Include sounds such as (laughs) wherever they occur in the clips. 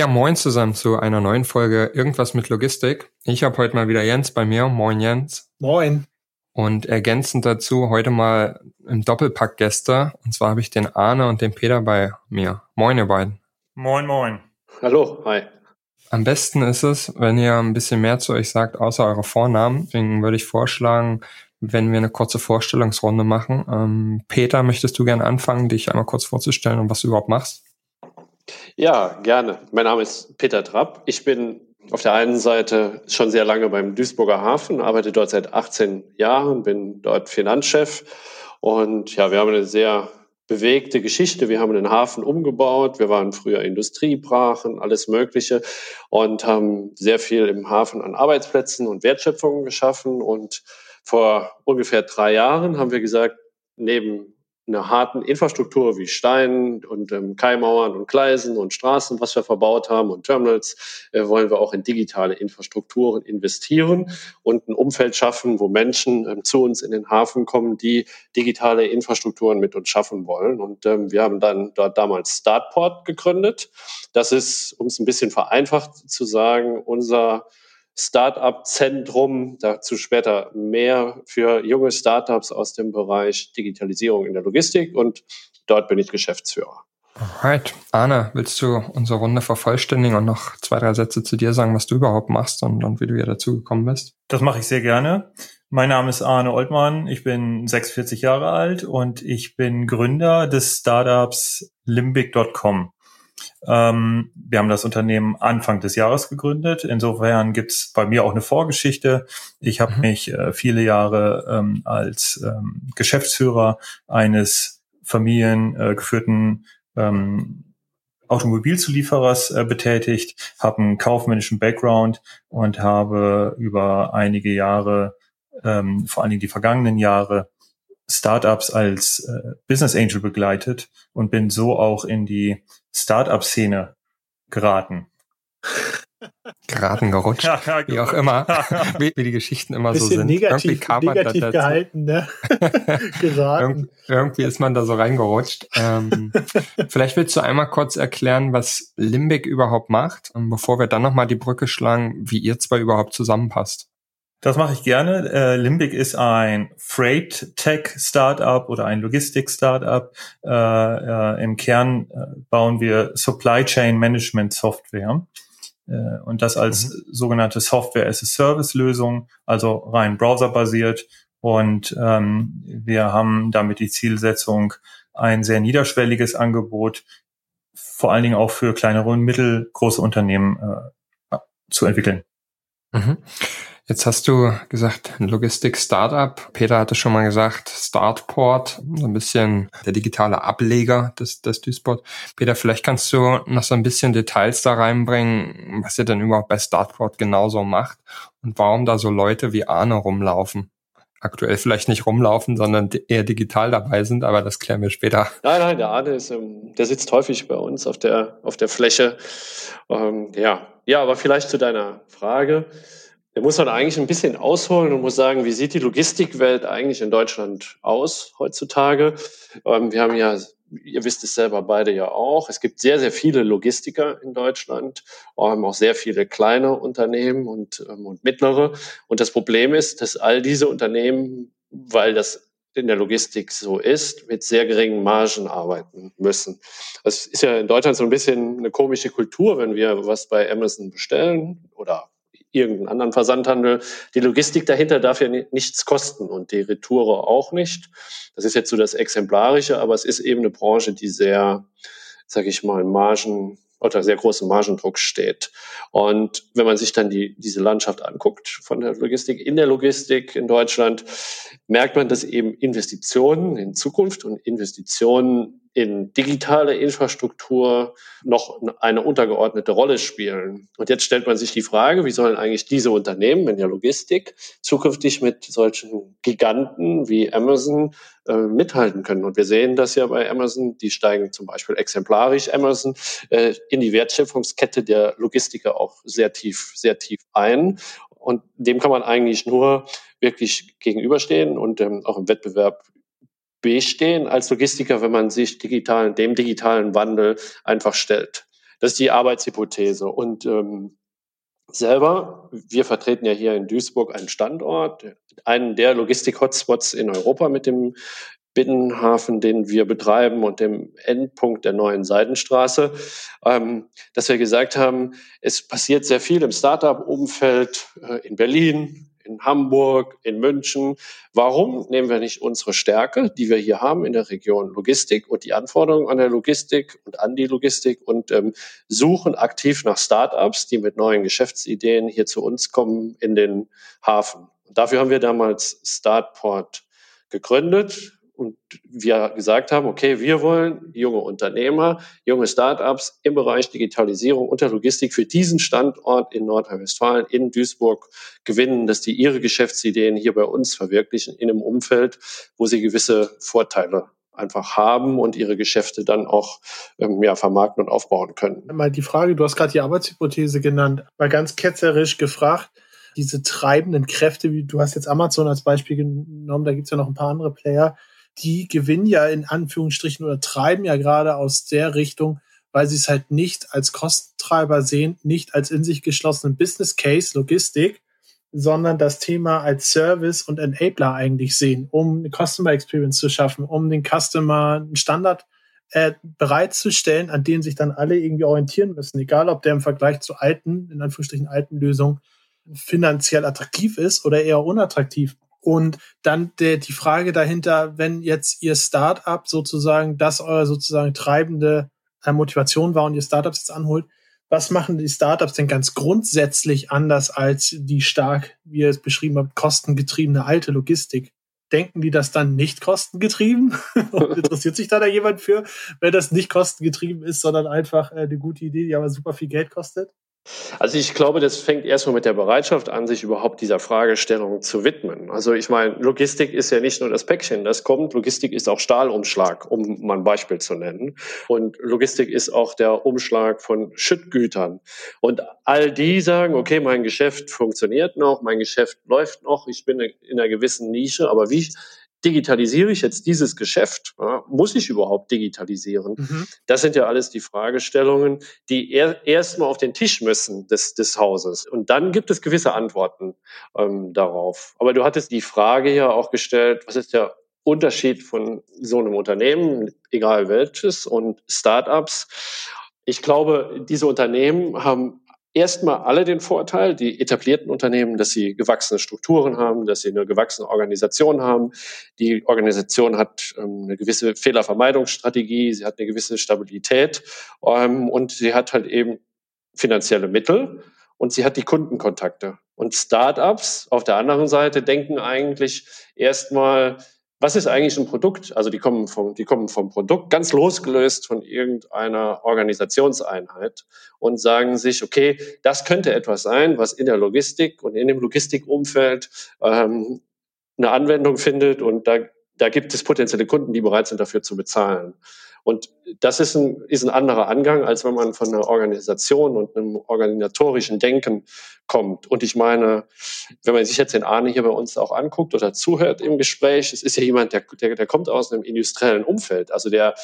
Ja, moin zusammen zu einer neuen Folge Irgendwas mit Logistik. Ich habe heute mal wieder Jens bei mir. Moin Jens. Moin. Und ergänzend dazu heute mal im Doppelpack Gäste. Und zwar habe ich den Arne und den Peter bei mir. Moin ihr beiden. Moin, moin. Hallo, hi. Am besten ist es, wenn ihr ein bisschen mehr zu euch sagt, außer eure Vornamen. Deswegen würde ich vorschlagen, wenn wir eine kurze Vorstellungsrunde machen. Ähm, Peter, möchtest du gerne anfangen, dich einmal kurz vorzustellen und was du überhaupt machst? Ja, gerne. Mein Name ist Peter Trapp. Ich bin auf der einen Seite schon sehr lange beim Duisburger Hafen, arbeite dort seit 18 Jahren, bin dort Finanzchef und ja, wir haben eine sehr bewegte Geschichte. Wir haben den Hafen umgebaut. Wir waren früher Industriebrachen, alles Mögliche und haben sehr viel im Hafen an Arbeitsplätzen und Wertschöpfungen geschaffen. Und vor ungefähr drei Jahren haben wir gesagt, neben einer harten Infrastruktur wie Stein und ähm, Kaimauern und Gleisen und Straßen, was wir verbaut haben und Terminals, äh, wollen wir auch in digitale Infrastrukturen investieren und ein Umfeld schaffen, wo Menschen ähm, zu uns in den Hafen kommen, die digitale Infrastrukturen mit uns schaffen wollen. Und ähm, wir haben dann dort damals Startport gegründet. Das ist, um es ein bisschen vereinfacht zu sagen, unser Startup-Zentrum, dazu später mehr für junge Startups aus dem Bereich Digitalisierung in der Logistik und dort bin ich Geschäftsführer. Alright. Arne, willst du unsere Runde vervollständigen und noch zwei, drei Sätze zu dir sagen, was du überhaupt machst und, und wie du hier dazu gekommen bist? Das mache ich sehr gerne. Mein Name ist Arne Oltmann, ich bin 46 Jahre alt und ich bin Gründer des Startups limbic.com. Ähm, wir haben das Unternehmen Anfang des Jahres gegründet. Insofern gibt's bei mir auch eine Vorgeschichte. Ich habe mhm. mich äh, viele Jahre ähm, als ähm, Geschäftsführer eines familiengeführten ähm, Automobilzulieferers äh, betätigt, habe einen kaufmännischen Background und habe über einige Jahre, ähm, vor allen Dingen die vergangenen Jahre, Startups als äh, Business Angel begleitet und bin so auch in die Startup-Szene geraten. Geraten gerutscht, (laughs) ja, ja, wie auch immer, wie, wie, die Geschichten immer so sind. Negativ, irgendwie kam negativ man da gehalten, ne? (laughs) geraten. Ir irgendwie ist man da so reingerutscht. Ähm, (laughs) vielleicht willst du einmal kurz erklären, was Limbic überhaupt macht, bevor wir dann nochmal die Brücke schlagen, wie ihr zwei überhaupt zusammenpasst. Das mache ich gerne. Äh, Limbic ist ein Freight Tech Startup oder ein Logistik Startup. Äh, äh, Im Kern äh, bauen wir Supply Chain Management Software äh, und das als mhm. sogenannte Software as a Service Lösung, also rein browserbasiert. Und ähm, wir haben damit die Zielsetzung, ein sehr niederschwelliges Angebot, vor allen Dingen auch für kleinere und mittelgroße Unternehmen äh, zu entwickeln. Mhm. Jetzt hast du gesagt, ein Logistik-Startup. Peter hatte schon mal gesagt, Startport, so ein bisschen der digitale Ableger des, des Duisport. Peter, vielleicht kannst du noch so ein bisschen Details da reinbringen, was ihr denn überhaupt bei Startport genauso macht und warum da so Leute wie Arne rumlaufen. Aktuell vielleicht nicht rumlaufen, sondern eher digital dabei sind, aber das klären wir später. Nein, nein, der Arne ist, ähm, der sitzt häufig bei uns auf der, auf der Fläche. Ähm, ja. ja, aber vielleicht zu deiner Frage. Da muss man eigentlich ein bisschen ausholen und muss sagen, wie sieht die Logistikwelt eigentlich in Deutschland aus heutzutage? Ähm, wir haben ja, ihr wisst es selber beide ja auch, es gibt sehr, sehr viele Logistiker in Deutschland, ähm, auch sehr viele kleine Unternehmen und, ähm, und mittlere. Und das Problem ist, dass all diese Unternehmen, weil das in der Logistik so ist, mit sehr geringen Margen arbeiten müssen. Das ist ja in Deutschland so ein bisschen eine komische Kultur, wenn wir was bei Amazon bestellen oder irgendeinen anderen Versandhandel. Die Logistik dahinter darf ja nichts kosten und die Retoure auch nicht. Das ist jetzt so das Exemplarische, aber es ist eben eine Branche, die sehr, sage ich mal, Margen unter sehr großem Margendruck steht. Und wenn man sich dann die, diese Landschaft anguckt von der Logistik, in der Logistik in Deutschland, merkt man, dass eben Investitionen in Zukunft und Investitionen in digitale Infrastruktur noch eine untergeordnete Rolle spielen. Und jetzt stellt man sich die Frage, wie sollen eigentlich diese Unternehmen in der Logistik zukünftig mit solchen Giganten wie Amazon äh, mithalten können. Und wir sehen das ja bei Amazon, die steigen zum Beispiel exemplarisch Amazon äh, in die Wertschöpfungskette der Logistiker auch sehr tief, sehr tief ein. Und dem kann man eigentlich nur wirklich gegenüberstehen und ähm, auch im Wettbewerb bestehen als Logistiker, wenn man sich digitalen, dem digitalen Wandel einfach stellt. Das ist die Arbeitshypothese. Und ähm, selber, wir vertreten ja hier in Duisburg einen Standort, einen der Logistik-Hotspots in Europa mit dem Binnenhafen, den wir betreiben und dem Endpunkt der neuen Seidenstraße, ähm, dass wir gesagt haben, es passiert sehr viel im Startup-Umfeld äh, in Berlin, in Hamburg, in München. Warum nehmen wir nicht unsere Stärke, die wir hier haben in der Region Logistik und die Anforderungen an der Logistik und an die Logistik und ähm, suchen aktiv nach Startups, die mit neuen Geschäftsideen hier zu uns kommen in den Hafen. Und dafür haben wir damals Startport gegründet und wir gesagt haben, okay, wir wollen junge Unternehmer, junge Startups im Bereich Digitalisierung und der Logistik für diesen Standort in Nordrhein-Westfalen, in Duisburg gewinnen, dass die ihre Geschäftsideen hier bei uns verwirklichen in einem Umfeld, wo sie gewisse Vorteile einfach haben und ihre Geschäfte dann auch ähm, ja, vermarkten und aufbauen können. Mal die Frage, du hast gerade die Arbeitshypothese genannt, mal ganz ketzerisch gefragt, diese treibenden Kräfte, wie du hast jetzt Amazon als Beispiel genommen, da gibt es ja noch ein paar andere Player, die gewinnen ja in Anführungsstrichen oder treiben ja gerade aus der Richtung, weil sie es halt nicht als Kostentreiber sehen, nicht als in sich geschlossenen Business Case, Logistik, sondern das Thema als Service und Enabler eigentlich sehen, um eine Customer Experience zu schaffen, um den Customer einen Standard äh, bereitzustellen, an dem sich dann alle irgendwie orientieren müssen, egal ob der im Vergleich zu alten, in Anführungsstrichen alten Lösungen finanziell attraktiv ist oder eher unattraktiv. Und dann der, die Frage dahinter, wenn jetzt Ihr Startup sozusagen das euer sozusagen treibende äh, Motivation war und Ihr Startups jetzt anholt, was machen die Startups denn ganz grundsätzlich anders als die stark, wie ihr es beschrieben habt, kostengetriebene alte Logistik? Denken die das dann nicht kostengetrieben? (laughs) und interessiert sich da da jemand für, wenn das nicht kostengetrieben ist, sondern einfach äh, eine gute Idee, die aber super viel Geld kostet? Also ich glaube, das fängt erstmal mit der Bereitschaft an, sich überhaupt dieser Fragestellung zu widmen. Also ich meine, Logistik ist ja nicht nur das Päckchen, das kommt. Logistik ist auch Stahlumschlag, um mal ein Beispiel zu nennen. Und Logistik ist auch der Umschlag von Schüttgütern. Und all die sagen, okay, mein Geschäft funktioniert noch, mein Geschäft läuft noch, ich bin in einer gewissen Nische, aber wie digitalisiere ich jetzt dieses Geschäft? Ja, muss ich überhaupt digitalisieren? Mhm. Das sind ja alles die Fragestellungen, die er, erstmal auf den Tisch müssen des, des Hauses. Und dann gibt es gewisse Antworten ähm, darauf. Aber du hattest die Frage ja auch gestellt, was ist der Unterschied von so einem Unternehmen, egal welches, und Startups? Ich glaube, diese Unternehmen haben erstmal alle den Vorteil, die etablierten Unternehmen, dass sie gewachsene Strukturen haben, dass sie eine gewachsene Organisation haben. Die Organisation hat ähm, eine gewisse Fehlervermeidungsstrategie, sie hat eine gewisse Stabilität ähm, und sie hat halt eben finanzielle Mittel und sie hat die Kundenkontakte. Und Startups auf der anderen Seite denken eigentlich erstmal, was ist eigentlich ein Produkt? Also die kommen vom, die kommen vom Produkt ganz losgelöst von irgendeiner Organisationseinheit und sagen sich, okay, das könnte etwas sein, was in der Logistik und in dem Logistikumfeld ähm, eine Anwendung findet und da, da gibt es potenzielle Kunden, die bereit sind, dafür zu bezahlen. Und das ist ein, ist ein anderer Angang, als wenn man von einer Organisation und einem organisatorischen Denken kommt. Und ich meine, wenn man sich jetzt den Arne hier bei uns auch anguckt oder zuhört im Gespräch, es ist ja jemand, der, der, der kommt aus einem industriellen Umfeld. Also der,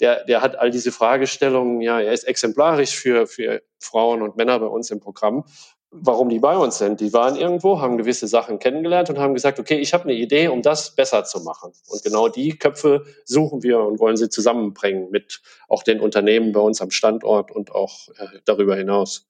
der, der hat all diese Fragestellungen, ja, er ist exemplarisch für, für Frauen und Männer bei uns im Programm warum die bei uns sind. Die waren irgendwo, haben gewisse Sachen kennengelernt und haben gesagt, okay, ich habe eine Idee, um das besser zu machen. Und genau die Köpfe suchen wir und wollen sie zusammenbringen mit auch den Unternehmen bei uns am Standort und auch äh, darüber hinaus.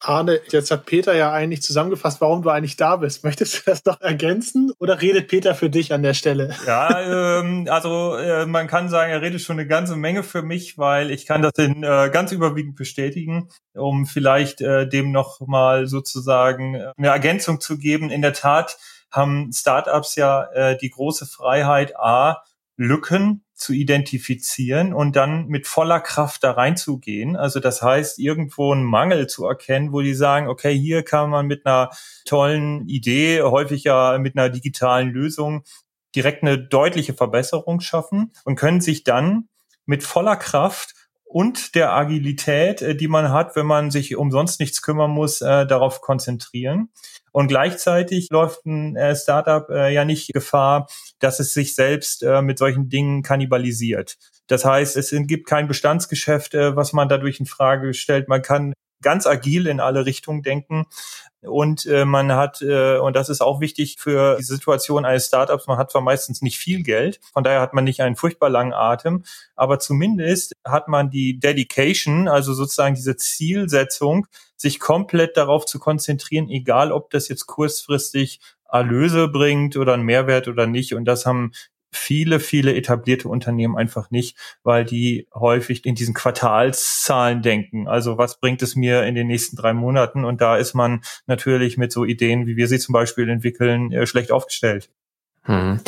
Arne, jetzt hat Peter ja eigentlich zusammengefasst, warum du eigentlich da bist. Möchtest du das noch ergänzen oder redet Peter für dich an der Stelle? Ja, ähm, also äh, man kann sagen, er redet schon eine ganze Menge für mich, weil ich kann das in, äh, ganz überwiegend bestätigen, um vielleicht äh, dem noch mal sozusagen äh, eine Ergänzung zu geben. In der Tat haben Startups ja äh, die große Freiheit, a Lücken zu identifizieren und dann mit voller Kraft da reinzugehen. Also das heißt, irgendwo einen Mangel zu erkennen, wo die sagen, okay, hier kann man mit einer tollen Idee, häufig ja mit einer digitalen Lösung direkt eine deutliche Verbesserung schaffen und können sich dann mit voller Kraft und der Agilität, äh, die man hat, wenn man sich umsonst nichts kümmern muss, äh, darauf konzentrieren. Und gleichzeitig läuft ein äh, Startup äh, ja nicht Gefahr, dass es sich selbst äh, mit solchen Dingen kannibalisiert. Das heißt, es gibt kein Bestandsgeschäft, äh, was man dadurch in Frage stellt. Man kann ganz agil in alle Richtungen denken. Und äh, man hat, äh, und das ist auch wichtig für die Situation eines Startups, man hat zwar meistens nicht viel Geld, von daher hat man nicht einen furchtbar langen Atem, aber zumindest hat man die Dedication, also sozusagen diese Zielsetzung, sich komplett darauf zu konzentrieren, egal ob das jetzt kurzfristig Erlöse bringt oder einen Mehrwert oder nicht. Und das haben viele, viele etablierte Unternehmen einfach nicht, weil die häufig in diesen Quartalszahlen denken. Also was bringt es mir in den nächsten drei Monaten? Und da ist man natürlich mit so Ideen, wie wir sie zum Beispiel entwickeln, äh, schlecht aufgestellt. Hm.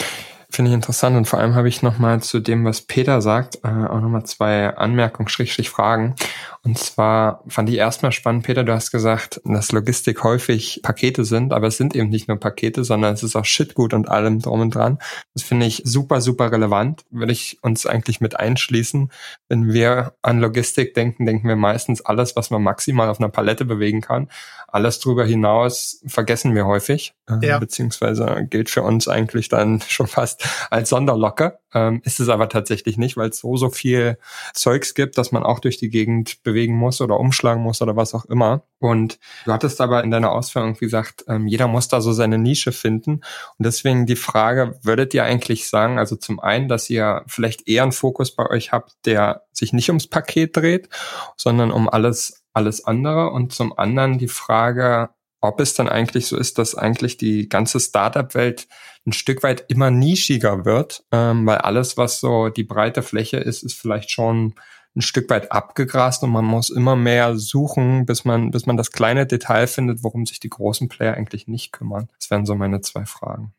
Finde ich interessant und vor allem habe ich nochmal zu dem, was Peter sagt, äh, auch nochmal zwei Anmerkungen, Schrägstrich Fragen. Und zwar fand ich erstmal spannend, Peter, du hast gesagt, dass Logistik häufig Pakete sind, aber es sind eben nicht nur Pakete, sondern es ist auch Shitgut und allem drum und dran. Das finde ich super, super relevant. Würde ich uns eigentlich mit einschließen. Wenn wir an Logistik denken, denken wir meistens alles, was man maximal auf einer Palette bewegen kann. Alles drüber hinaus vergessen wir häufig, äh, ja. beziehungsweise gilt für uns eigentlich dann (laughs) schon fast als Sonderlocke. Ähm, ist es aber tatsächlich nicht, weil es so, so viel Zeugs gibt, dass man auch durch die Gegend bewegen muss oder umschlagen muss oder was auch immer. Und du hattest aber in deiner Ausführung gesagt, ähm, jeder muss da so seine Nische finden. Und deswegen die Frage, würdet ihr eigentlich sagen, also zum einen, dass ihr vielleicht eher einen Fokus bei euch habt, der sich nicht ums Paket dreht, sondern um alles, alles andere. Und zum anderen die Frage, ob es dann eigentlich so ist, dass eigentlich die ganze Startup-Welt ein Stück weit immer nischiger wird, ähm, weil alles, was so die breite Fläche ist, ist vielleicht schon ein Stück weit abgegrast und man muss immer mehr suchen, bis man, bis man das kleine Detail findet, worum sich die großen Player eigentlich nicht kümmern. Das wären so meine zwei Fragen.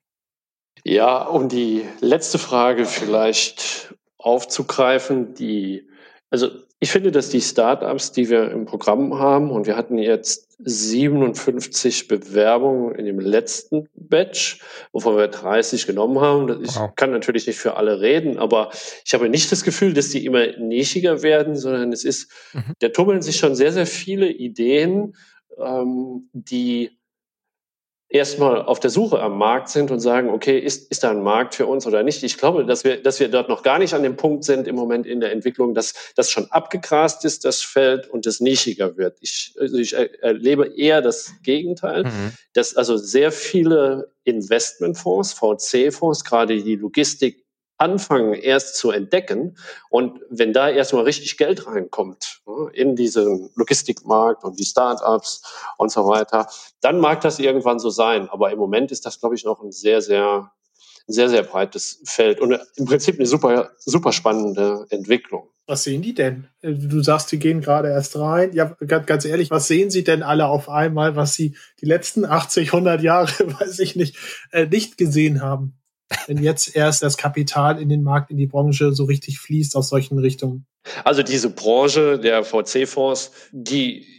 Ja, um die letzte Frage vielleicht aufzugreifen, die, also ich finde, dass die Startups, die wir im Programm haben, und wir hatten jetzt 57 Bewerbungen in dem letzten Batch, wovon wir 30 genommen haben. Ich wow. kann natürlich nicht für alle reden, aber ich habe nicht das Gefühl, dass die immer nischiger werden, sondern es ist, mhm. da tummeln sich schon sehr, sehr viele Ideen, ähm, die erstmal auf der Suche am Markt sind und sagen, okay, ist, ist da ein Markt für uns oder nicht? Ich glaube, dass wir, dass wir dort noch gar nicht an dem Punkt sind im Moment in der Entwicklung, dass das schon abgegrast ist, das Feld und es nischiger wird. Ich, also ich erlebe eher das Gegenteil, mhm. dass also sehr viele Investmentfonds, VC-Fonds, gerade die Logistik anfangen erst zu entdecken. Und wenn da erstmal richtig Geld reinkommt ne, in diesen Logistikmarkt und die Startups und so weiter, dann mag das irgendwann so sein. Aber im Moment ist das, glaube ich, noch ein sehr, sehr, sehr, sehr breites Feld und im Prinzip eine super, super spannende Entwicklung. Was sehen die denn? Du sagst, die gehen gerade erst rein. Ja, ganz ehrlich, was sehen sie denn alle auf einmal, was sie die letzten 80, 100 Jahre, (laughs) weiß ich nicht, äh, nicht gesehen haben? Wenn jetzt erst das Kapital in den Markt, in die Branche so richtig fließt aus solchen Richtungen? Also diese Branche der VC-Fonds, die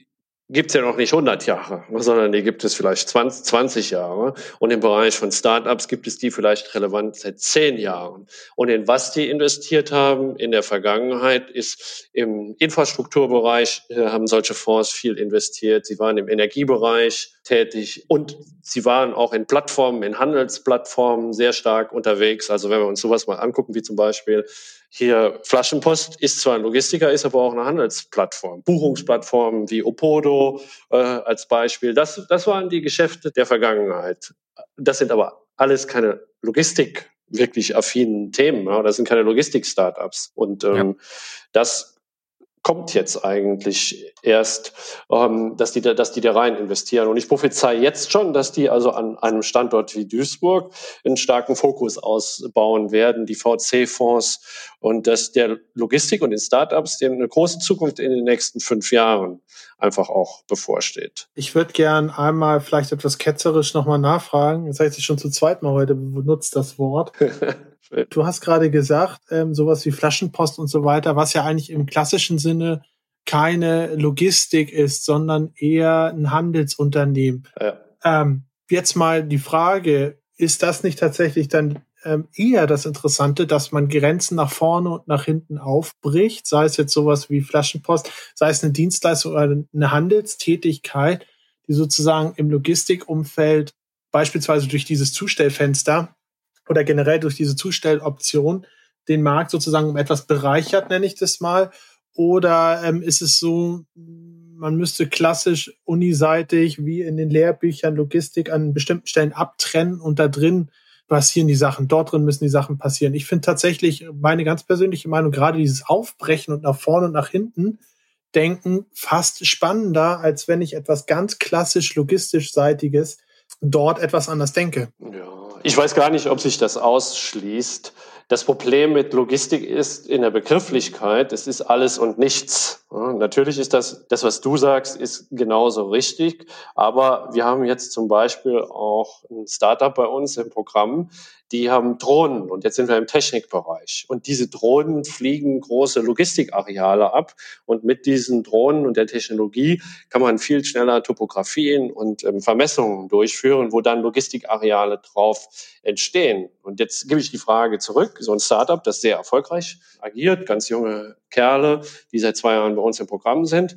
gibt es ja noch nicht 100 Jahre, (laughs) sondern die gibt es vielleicht 20, 20 Jahre. Und im Bereich von Startups gibt es die vielleicht relevant seit 10 Jahren. Und in was die investiert haben in der Vergangenheit ist im Infrastrukturbereich äh, haben solche Fonds viel investiert. Sie waren im Energiebereich tätig und sie waren auch in Plattformen, in Handelsplattformen sehr stark unterwegs. Also wenn wir uns sowas mal angucken, wie zum Beispiel hier Flaschenpost ist zwar ein Logistiker, ist aber auch eine Handelsplattform. Buchungsplattformen wie Opodo äh, als Beispiel. Das, das waren die Geschäfte der Vergangenheit. Das sind aber alles keine Logistik wirklich affinen Themen. Ja? Das sind keine Logistik-Startups. Und ähm, ja. das kommt jetzt eigentlich erst, ähm, dass, die da, dass die da rein investieren. Und ich prophezei jetzt schon, dass die also an einem Standort wie Duisburg einen starken Fokus ausbauen werden, die VC-Fonds und dass der Logistik und den Startups eine große Zukunft in den nächsten fünf Jahren einfach auch bevorsteht. Ich würde gern einmal vielleicht etwas ketzerisch nochmal nachfragen. Jetzt habe ich schon zu zweit mal heute benutzt, das Wort. (laughs) Du hast gerade gesagt, ähm, sowas wie Flaschenpost und so weiter, was ja eigentlich im klassischen Sinne keine Logistik ist, sondern eher ein Handelsunternehmen. Ja. Ähm, jetzt mal die Frage, ist das nicht tatsächlich dann ähm, eher das Interessante, dass man Grenzen nach vorne und nach hinten aufbricht, sei es jetzt sowas wie Flaschenpost, sei es eine Dienstleistung oder eine Handelstätigkeit, die sozusagen im Logistikumfeld beispielsweise durch dieses Zustellfenster oder generell durch diese Zustelloption den Markt sozusagen um etwas bereichert, nenne ich das mal. Oder ähm, ist es so, man müsste klassisch uniseitig wie in den Lehrbüchern Logistik an bestimmten Stellen abtrennen und da drin passieren die Sachen, dort drin müssen die Sachen passieren. Ich finde tatsächlich meine ganz persönliche Meinung, gerade dieses Aufbrechen und nach vorne und nach hinten denken fast spannender, als wenn ich etwas ganz klassisch logistisch-seitiges dort etwas anders denke. Ja, ich weiß gar nicht, ob sich das ausschließt. Das Problem mit Logistik ist in der Begrifflichkeit, es ist alles und nichts. Natürlich ist das, das, was du sagst, ist genauso richtig. Aber wir haben jetzt zum Beispiel auch ein Startup bei uns im Programm, die haben Drohnen und jetzt sind wir im Technikbereich. Und diese Drohnen fliegen große Logistikareale ab und mit diesen Drohnen und der Technologie kann man viel schneller Topografien und ähm, Vermessungen durchführen, wo dann Logistikareale drauf entstehen. Und jetzt gebe ich die Frage zurück. So ein Startup, das sehr erfolgreich agiert, ganz junge Kerle, die seit zwei Jahren bei uns im Programm sind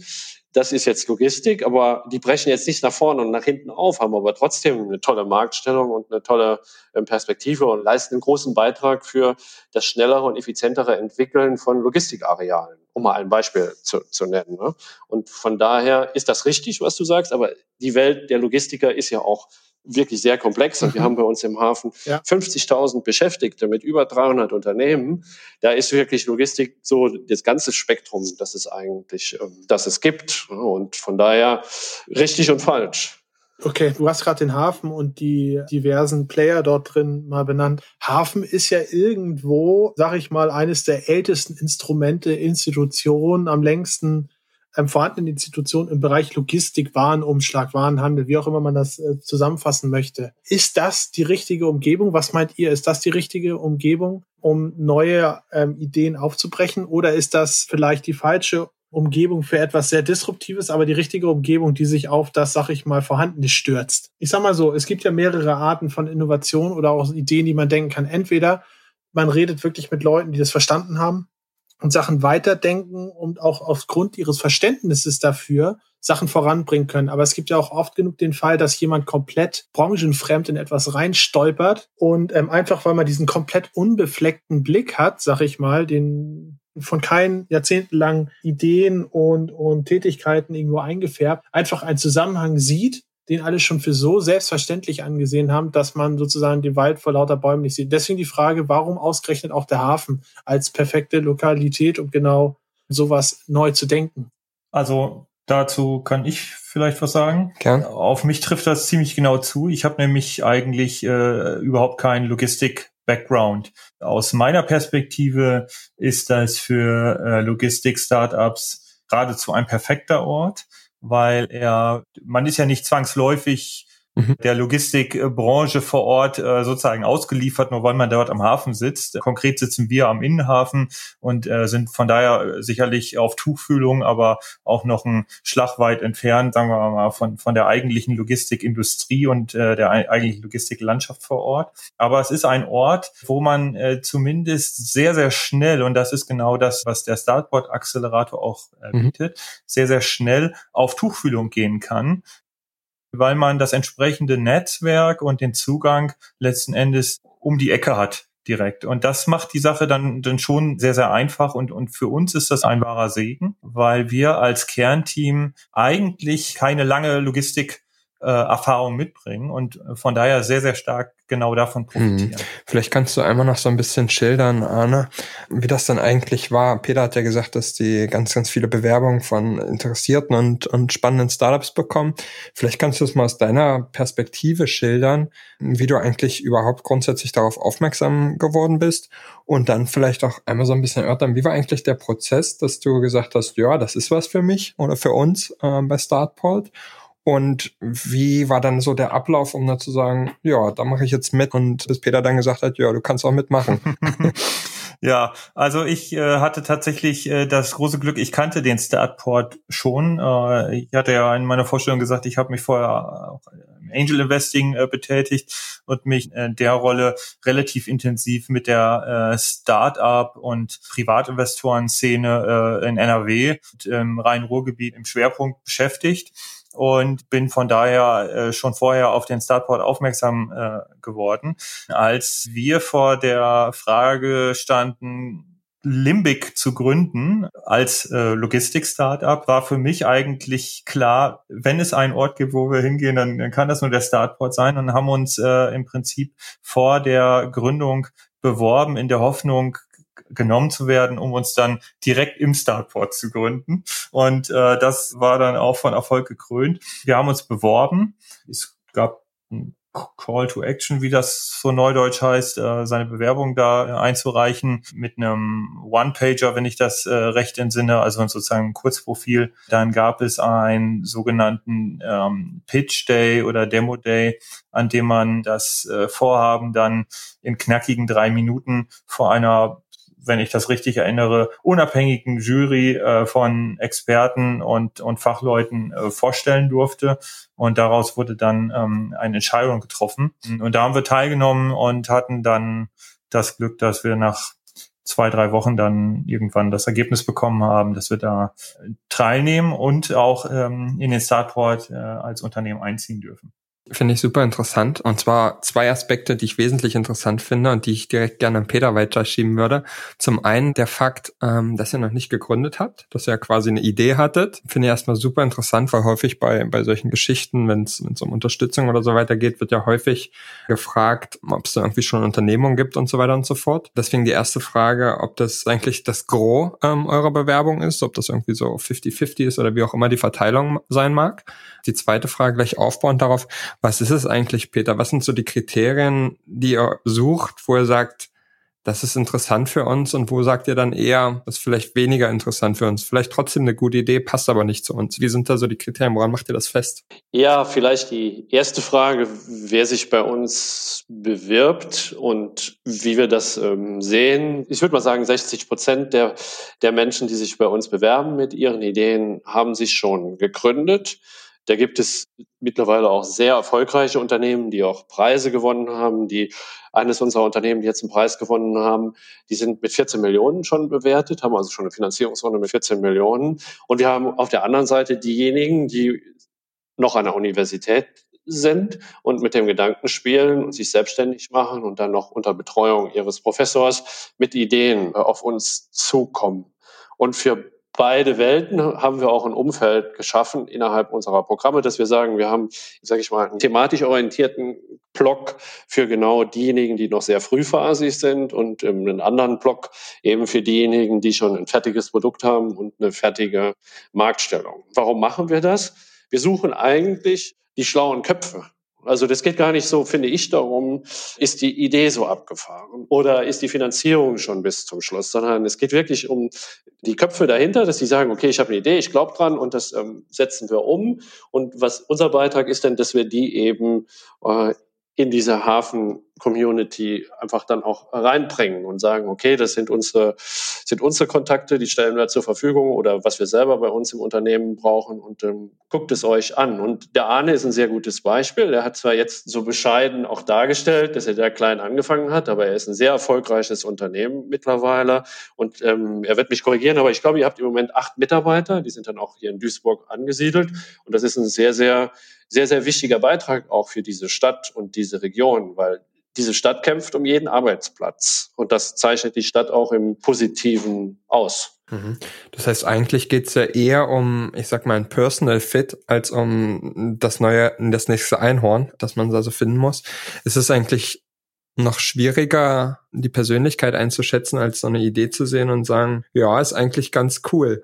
das ist jetzt Logistik, aber die brechen jetzt nicht nach vorne und nach hinten auf, haben aber trotzdem eine tolle Marktstellung und eine tolle ähm, Perspektive und leisten einen großen Beitrag für das schnellere und effizientere Entwickeln von Logistikarealen, um mal ein Beispiel zu, zu nennen. Ne? Und von daher ist das richtig, was du sagst, aber die Welt der Logistiker ist ja auch wirklich sehr komplex und wir mhm. haben bei uns im Hafen ja. 50.000 Beschäftigte mit über 300 Unternehmen. Da ist wirklich Logistik so das ganze Spektrum, das es eigentlich, ähm, das es gibt und von daher richtig und falsch. Okay, du hast gerade den Hafen und die diversen Player dort drin mal benannt. Hafen ist ja irgendwo, sag ich mal, eines der ältesten Instrumente, Institutionen, am längsten ähm, vorhandenen Institutionen im Bereich Logistik, Warenumschlag, Warenhandel, wie auch immer man das äh, zusammenfassen möchte. Ist das die richtige Umgebung? Was meint ihr? Ist das die richtige Umgebung, um neue ähm, Ideen aufzubrechen? Oder ist das vielleicht die falsche Umgebung für etwas sehr Disruptives, aber die richtige Umgebung, die sich auf das, sag ich mal, Vorhandene stürzt? Ich sag mal so, es gibt ja mehrere Arten von Innovation oder auch Ideen, die man denken kann. Entweder man redet wirklich mit Leuten, die das verstanden haben, und Sachen weiterdenken und auch aufgrund ihres Verständnisses dafür Sachen voranbringen können. Aber es gibt ja auch oft genug den Fall, dass jemand komplett branchenfremd in etwas reinstolpert und ähm, einfach, weil man diesen komplett unbefleckten Blick hat, sag ich mal, den von keinen jahrzehntelangen Ideen und, und Tätigkeiten irgendwo eingefärbt, einfach einen Zusammenhang sieht den alle schon für so selbstverständlich angesehen haben, dass man sozusagen den Wald vor lauter Bäumen nicht sieht. Deswegen die Frage, warum ausgerechnet auch der Hafen als perfekte Lokalität, um genau sowas neu zu denken? Also dazu kann ich vielleicht was sagen. Gern. Auf mich trifft das ziemlich genau zu. Ich habe nämlich eigentlich äh, überhaupt keinen Logistik-Background. Aus meiner Perspektive ist das für äh, Logistik-Startups geradezu ein perfekter Ort weil er, man ist ja nicht zwangsläufig mhm. der Logistikbranche vor Ort äh, sozusagen ausgeliefert, nur weil man dort am Hafen sitzt. Konkret sitzen wir am Innenhafen und äh, sind von daher sicherlich auf Tuchfühlung, aber auch noch ein Schlag weit entfernt, sagen wir mal, von, von der eigentlichen Logistikindustrie und äh, der eigentlichen Logistiklandschaft vor Ort. Aber es ist ein Ort, wo man äh, zumindest sehr, sehr schnell, und das ist genau das, was der Startboard Accelerator auch äh, mhm. bietet, mhm. sehr, sehr schnell auf Tuchfühlung gehen kann weil man das entsprechende Netzwerk und den Zugang letzten Endes um die Ecke hat direkt. Und das macht die Sache dann, dann schon sehr, sehr einfach. Und, und für uns ist das ein wahrer Segen, weil wir als Kernteam eigentlich keine lange Logistik äh, Erfahrung mitbringen und von daher sehr, sehr stark genau davon profitieren. Hm. Vielleicht kannst du einmal noch so ein bisschen schildern, Arne, wie das dann eigentlich war. Peter hat ja gesagt, dass die ganz, ganz viele Bewerbungen von interessierten und, und spannenden Startups bekommen. Vielleicht kannst du es mal aus deiner Perspektive schildern, wie du eigentlich überhaupt grundsätzlich darauf aufmerksam geworden bist und dann vielleicht auch einmal so ein bisschen erörtern, wie war eigentlich der Prozess, dass du gesagt hast, ja, das ist was für mich oder für uns äh, bei Startport Und wie war dann so der Ablauf, um da zu sagen, ja, da mache ich jetzt mit und bis Peter dann gesagt hat, ja, du kannst auch mitmachen. (laughs) (laughs) Ja, also ich äh, hatte tatsächlich äh, das große Glück, ich kannte den Startport schon. Äh, ich hatte ja in meiner Vorstellung gesagt, ich habe mich vorher auch im Angel Investing äh, betätigt und mich in der Rolle relativ intensiv mit der äh, Start-up und Privatinvestoren-Szene äh, in NRW, im Rhein-Ruhr-Gebiet im Schwerpunkt beschäftigt und bin von daher äh, schon vorher auf den Startport aufmerksam äh, geworden. Als wir vor der Frage standen, Limbic zu gründen als äh, Logistik-Startup, war für mich eigentlich klar, wenn es einen Ort gibt, wo wir hingehen, dann, dann kann das nur der Startport sein und haben uns äh, im Prinzip vor der Gründung beworben in der Hoffnung, genommen zu werden, um uns dann direkt im Startport zu gründen. Und äh, das war dann auch von Erfolg gekrönt. Wir haben uns beworben. Es gab ein Call to Action, wie das so neudeutsch heißt, äh, seine Bewerbung da einzureichen mit einem One-Pager, wenn ich das äh, recht entsinne, also sozusagen ein Kurzprofil. Dann gab es einen sogenannten ähm, Pitch Day oder Demo Day, an dem man das äh, Vorhaben dann in knackigen drei Minuten vor einer wenn ich das richtig erinnere, unabhängigen Jury äh, von Experten und, und Fachleuten äh, vorstellen durfte. Und daraus wurde dann ähm, eine Entscheidung getroffen. Und da haben wir teilgenommen und hatten dann das Glück, dass wir nach zwei, drei Wochen dann irgendwann das Ergebnis bekommen haben, dass wir da teilnehmen und auch ähm, in den Startport äh, als Unternehmen einziehen dürfen. Finde ich super interessant. Und zwar zwei Aspekte, die ich wesentlich interessant finde und die ich direkt gerne an Peter weiterschieben würde. Zum einen der Fakt, ähm, dass ihr noch nicht gegründet habt, dass ihr quasi eine Idee hattet. Finde ich erstmal super interessant, weil häufig bei, bei solchen Geschichten, wenn es um Unterstützung oder so weiter geht, wird ja häufig gefragt, ob es da irgendwie schon Unternehmungen gibt und so weiter und so fort. Deswegen die erste Frage, ob das eigentlich das Gros ähm, eurer Bewerbung ist, ob das irgendwie so 50-50 ist oder wie auch immer die Verteilung sein mag. Die zweite Frage gleich aufbauend darauf, was ist es eigentlich, Peter? Was sind so die Kriterien, die ihr sucht, wo ihr sagt, das ist interessant für uns und wo sagt ihr dann eher, das ist vielleicht weniger interessant für uns, vielleicht trotzdem eine gute Idee, passt aber nicht zu uns. Wie sind da so die Kriterien? Woran macht ihr das fest? Ja, vielleicht die erste Frage, wer sich bei uns bewirbt und wie wir das ähm, sehen. Ich würde mal sagen, 60 Prozent der, der Menschen, die sich bei uns bewerben mit ihren Ideen, haben sich schon gegründet. Da gibt es mittlerweile auch sehr erfolgreiche Unternehmen, die auch Preise gewonnen haben. Die eines unserer Unternehmen, die jetzt einen Preis gewonnen haben, die sind mit 14 Millionen schon bewertet, haben also schon eine Finanzierungsrunde mit 14 Millionen. Und wir haben auf der anderen Seite diejenigen, die noch an der Universität sind und mit dem Gedanken spielen und sich selbstständig machen und dann noch unter Betreuung ihres Professors mit Ideen auf uns zukommen. Und für beide Welten haben wir auch ein Umfeld geschaffen innerhalb unserer Programme, dass wir sagen, wir haben, sage ich mal, einen thematisch orientierten Block für genau diejenigen, die noch sehr frühphasig sind und einen anderen Block eben für diejenigen, die schon ein fertiges Produkt haben und eine fertige Marktstellung. Warum machen wir das? Wir suchen eigentlich die schlauen Köpfe also das geht gar nicht so, finde ich, darum, ist die Idee so abgefahren oder ist die Finanzierung schon bis zum Schluss, sondern es geht wirklich um die Köpfe dahinter, dass sie sagen, okay, ich habe eine Idee, ich glaube dran und das ähm, setzen wir um. Und was unser Beitrag ist denn, dass wir die eben äh, in diese Hafen-Community einfach dann auch reinbringen und sagen, okay, das sind unsere, sind unsere Kontakte, die stellen wir zur Verfügung oder was wir selber bei uns im Unternehmen brauchen und ähm, guckt es euch an. Und der Arne ist ein sehr gutes Beispiel. Er hat zwar jetzt so bescheiden auch dargestellt, dass er da klein angefangen hat, aber er ist ein sehr erfolgreiches Unternehmen mittlerweile und ähm, er wird mich korrigieren, aber ich glaube, ihr habt im Moment acht Mitarbeiter, die sind dann auch hier in Duisburg angesiedelt und das ist ein sehr, sehr sehr, sehr wichtiger Beitrag auch für diese Stadt und diese Region, weil diese Stadt kämpft um jeden Arbeitsplatz. Und das zeichnet die Stadt auch im Positiven aus. Mhm. Das heißt, eigentlich geht's ja eher um, ich sag mal, ein Personal Fit, als um das neue, das nächste Einhorn, das man also finden muss. Es ist eigentlich noch schwieriger, die Persönlichkeit einzuschätzen, als so eine Idee zu sehen und sagen, ja, ist eigentlich ganz cool.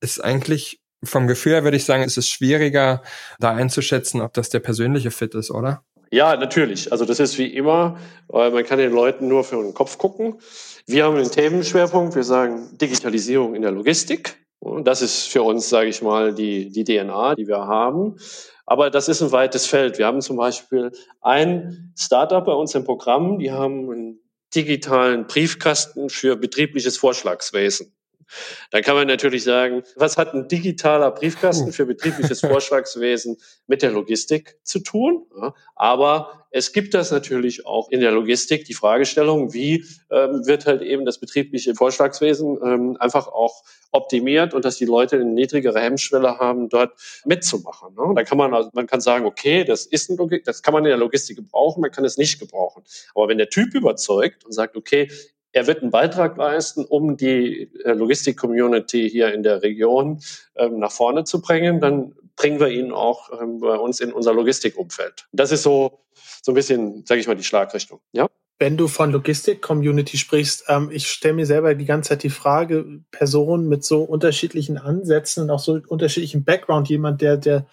Ist eigentlich vom Gefühl her würde ich sagen, es ist schwieriger, da einzuschätzen, ob das der persönliche Fit ist, oder? Ja, natürlich. Also das ist wie immer, man kann den Leuten nur für den Kopf gucken. Wir haben einen Themenschwerpunkt, wir sagen Digitalisierung in der Logistik. Und das ist für uns, sage ich mal, die, die DNA, die wir haben. Aber das ist ein weites Feld. Wir haben zum Beispiel ein Startup bei uns im Programm, die haben einen digitalen Briefkasten für betriebliches Vorschlagswesen. Dann kann man natürlich sagen, was hat ein digitaler Briefkasten für betriebliches Vorschlagswesen mit der Logistik zu tun? aber es gibt das natürlich auch in der Logistik, die Fragestellung, wie ähm, wird halt eben das betriebliche Vorschlagswesen ähm, einfach auch optimiert und dass die Leute eine niedrigere Hemmschwelle haben, dort mitzumachen. Ne? Da kann man, also, man kann sagen, okay, das ist ein Logik, das kann man in der Logistik gebrauchen, man kann es nicht gebrauchen. Aber wenn der Typ überzeugt und sagt, okay, er wird einen Beitrag leisten, um die äh, Logistik-Community hier in der Region ähm, nach vorne zu bringen. Dann bringen wir ihn auch ähm, bei uns in unser Logistikumfeld. Das ist so, so ein bisschen, sage ich mal, die Schlagrichtung. Ja? Wenn du von Logistik-Community sprichst, ähm, ich stelle mir selber die ganze Zeit die Frage, Personen mit so unterschiedlichen Ansätzen und auch so unterschiedlichen Background, jemand, der, der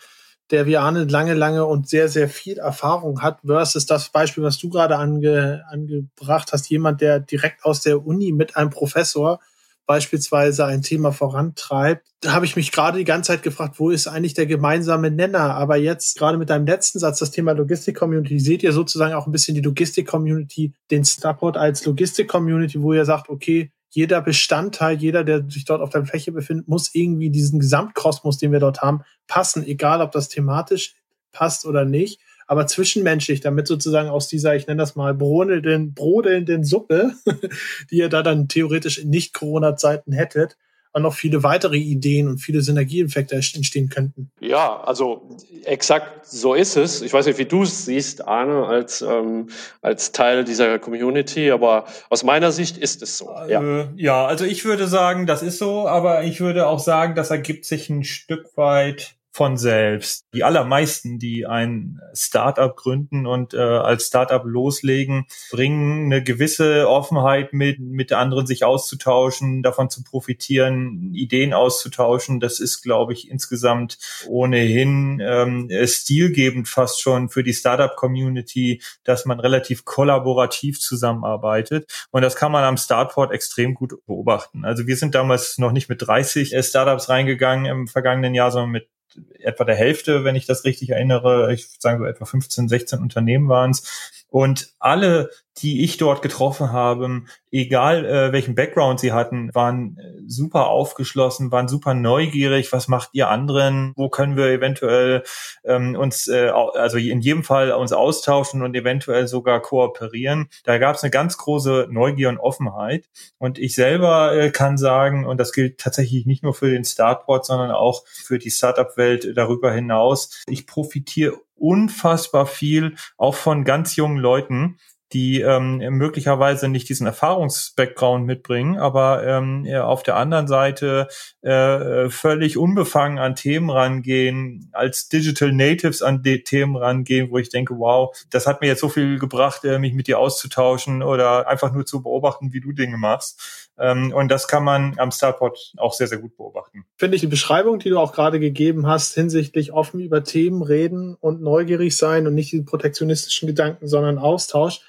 der wie Arne lange, lange und sehr, sehr viel Erfahrung hat, versus das Beispiel, was du gerade ange, angebracht hast, jemand, der direkt aus der Uni mit einem Professor beispielsweise ein Thema vorantreibt. Da habe ich mich gerade die ganze Zeit gefragt, wo ist eigentlich der gemeinsame Nenner? Aber jetzt gerade mit deinem letzten Satz, das Thema Logistik-Community, seht ihr sozusagen auch ein bisschen die Logistik-Community, den Starport als Logistik-Community, wo ihr sagt, okay, jeder Bestandteil, jeder, der sich dort auf der Fläche befindet, muss irgendwie diesen Gesamtkosmos, den wir dort haben, passen, egal ob das thematisch passt oder nicht, aber zwischenmenschlich, damit sozusagen aus dieser, ich nenne das mal, brodelnden, brodelnden Suppe, (laughs) die ihr da dann theoretisch in Nicht-Corona-Zeiten hättet, auch noch viele weitere Ideen und viele Synergieeffekte entstehen könnten. Ja, also exakt so ist es. Ich weiß nicht, wie du es siehst, Arne, als, ähm, als Teil dieser Community, aber aus meiner Sicht ist es so. Ja. Äh, ja, also ich würde sagen, das ist so, aber ich würde auch sagen, das ergibt sich ein Stück weit von selbst. Die allermeisten, die ein Startup gründen und äh, als Startup loslegen, bringen eine gewisse Offenheit mit, mit anderen sich auszutauschen, davon zu profitieren, Ideen auszutauschen. Das ist, glaube ich, insgesamt ohnehin ähm, stilgebend fast schon für die Startup-Community, dass man relativ kollaborativ zusammenarbeitet. Und das kann man am Startport extrem gut beobachten. Also wir sind damals noch nicht mit 30 äh, Startups reingegangen im vergangenen Jahr, sondern mit etwa der Hälfte, wenn ich das richtig erinnere. Ich würde sagen, so etwa 15, 16 Unternehmen waren es. Und alle, die ich dort getroffen habe, egal äh, welchen Background sie hatten, waren äh, super aufgeschlossen, waren super neugierig. Was macht ihr anderen? Wo können wir eventuell ähm, uns, äh, also in jedem Fall uns austauschen und eventuell sogar kooperieren? Da gab es eine ganz große Neugier und Offenheit. Und ich selber äh, kann sagen, und das gilt tatsächlich nicht nur für den Startport, sondern auch für die Startup-Welt darüber hinaus, ich profitiere unfassbar viel, auch von ganz jungen Leuten, die ähm, möglicherweise nicht diesen Erfahrungsbackground mitbringen, aber ähm, auf der anderen Seite äh, völlig unbefangen an Themen rangehen, als Digital Natives an die Themen rangehen, wo ich denke, wow, das hat mir jetzt so viel gebracht, äh, mich mit dir auszutauschen oder einfach nur zu beobachten, wie du Dinge machst. Ähm, und das kann man am Starport auch sehr, sehr gut beobachten. Finde ich die Beschreibung, die du auch gerade gegeben hast, hinsichtlich offen über Themen reden und neugierig sein und nicht die protektionistischen Gedanken, sondern Austausch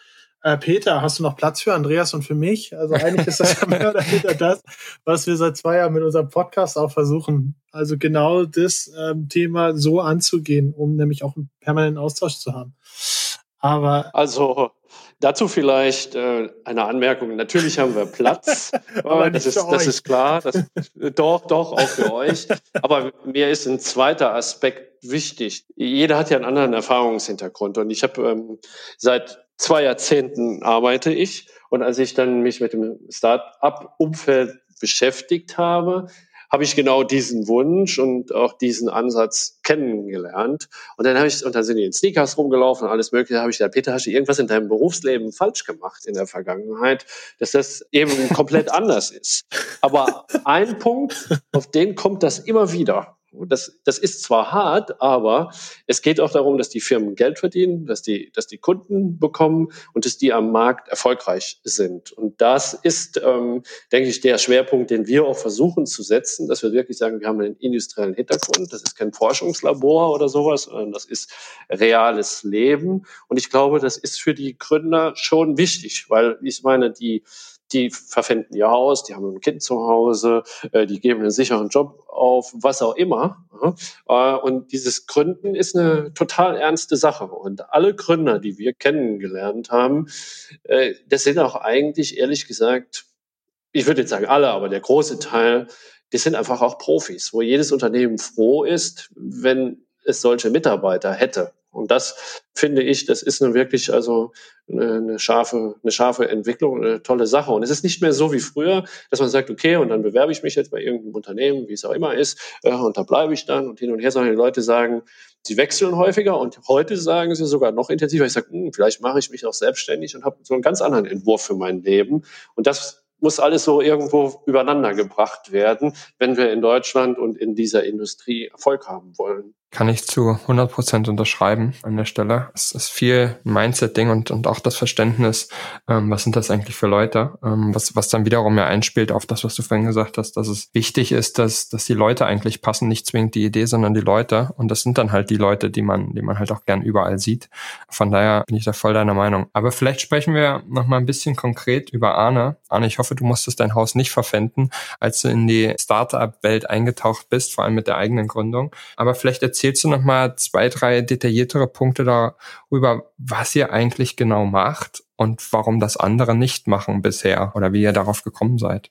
äh, Peter, hast du noch Platz für Andreas und für mich? Also eigentlich ist das ja mehr oder weniger (laughs) das, was wir seit zwei Jahren mit unserem Podcast auch versuchen. Also genau das ähm, Thema so anzugehen, um nämlich auch einen permanenten Austausch zu haben. Aber also dazu vielleicht äh, eine Anmerkung. Natürlich haben wir Platz. (laughs) Aber das, ist, das ist klar. Das, doch, doch, auch für euch. Aber mir ist ein zweiter Aspekt wichtig. Jeder hat ja einen anderen Erfahrungshintergrund. Und ich habe ähm, seit zwei Jahrzehnten arbeite ich. Und als ich dann mich mit dem Start-up-Umfeld beschäftigt habe, habe ich genau diesen Wunsch und auch diesen Ansatz kennengelernt. Und dann habe ich, und dann sind die in Sneakers rumgelaufen und alles Mögliche. Da habe ich gesagt, Peter, hast du irgendwas in deinem Berufsleben falsch gemacht in der Vergangenheit, dass das eben komplett (laughs) anders ist. Aber ein Punkt, auf den kommt das immer wieder. Das, das ist zwar hart, aber es geht auch darum, dass die Firmen Geld verdienen, dass die, dass die Kunden bekommen und dass die am Markt erfolgreich sind. Und das ist, ähm, denke ich, der Schwerpunkt, den wir auch versuchen zu setzen, dass wir wirklich sagen, wir haben einen industriellen Hintergrund. Das ist kein Forschungslabor oder sowas, sondern das ist reales Leben. Und ich glaube, das ist für die Gründer schon wichtig, weil ich meine, die die verpfänden ihr Haus, die haben ein Kind zu Hause, äh, die geben einen sicheren Job auf, was auch immer. Und dieses Gründen ist eine total ernste Sache. Und alle Gründer, die wir kennengelernt haben, äh, das sind auch eigentlich, ehrlich gesagt, ich würde jetzt sagen alle, aber der große Teil, die sind einfach auch Profis, wo jedes Unternehmen froh ist, wenn es solche Mitarbeiter hätte. Und das finde ich, das ist nun wirklich also eine, scharfe, eine scharfe Entwicklung, eine tolle Sache. Und es ist nicht mehr so wie früher, dass man sagt, okay, und dann bewerbe ich mich jetzt bei irgendeinem Unternehmen, wie es auch immer ist, äh, und da bleibe ich dann und hin und her, sondern die Leute sagen, sie wechseln häufiger und heute sagen sie sogar noch intensiver. Ich sage, hm, vielleicht mache ich mich auch selbstständig und habe so einen ganz anderen Entwurf für mein Leben. Und das muss alles so irgendwo übereinander gebracht werden, wenn wir in Deutschland und in dieser Industrie Erfolg haben wollen. Kann ich zu 100 Prozent unterschreiben an der Stelle. Es ist viel Mindset-Ding und, und auch das Verständnis, ähm, was sind das eigentlich für Leute, ähm, was, was dann wiederum ja einspielt auf das, was du vorhin gesagt hast, dass es wichtig ist, dass, dass die Leute eigentlich passen, nicht zwingend die Idee, sondern die Leute. Und das sind dann halt die Leute, die man, die man halt auch gern überall sieht. Von daher bin ich da voll deiner Meinung. Aber vielleicht sprechen wir noch mal ein bisschen konkret über Arne. Arne, ich hoffe, du musstest dein Haus nicht verpfänden, als du in die Startup-Welt eingetaucht bist, vor allem mit der eigenen Gründung. Aber vielleicht erzählst du noch mal zwei, drei detailliertere Punkte darüber, was ihr eigentlich genau macht und warum das andere nicht machen bisher oder wie ihr darauf gekommen seid.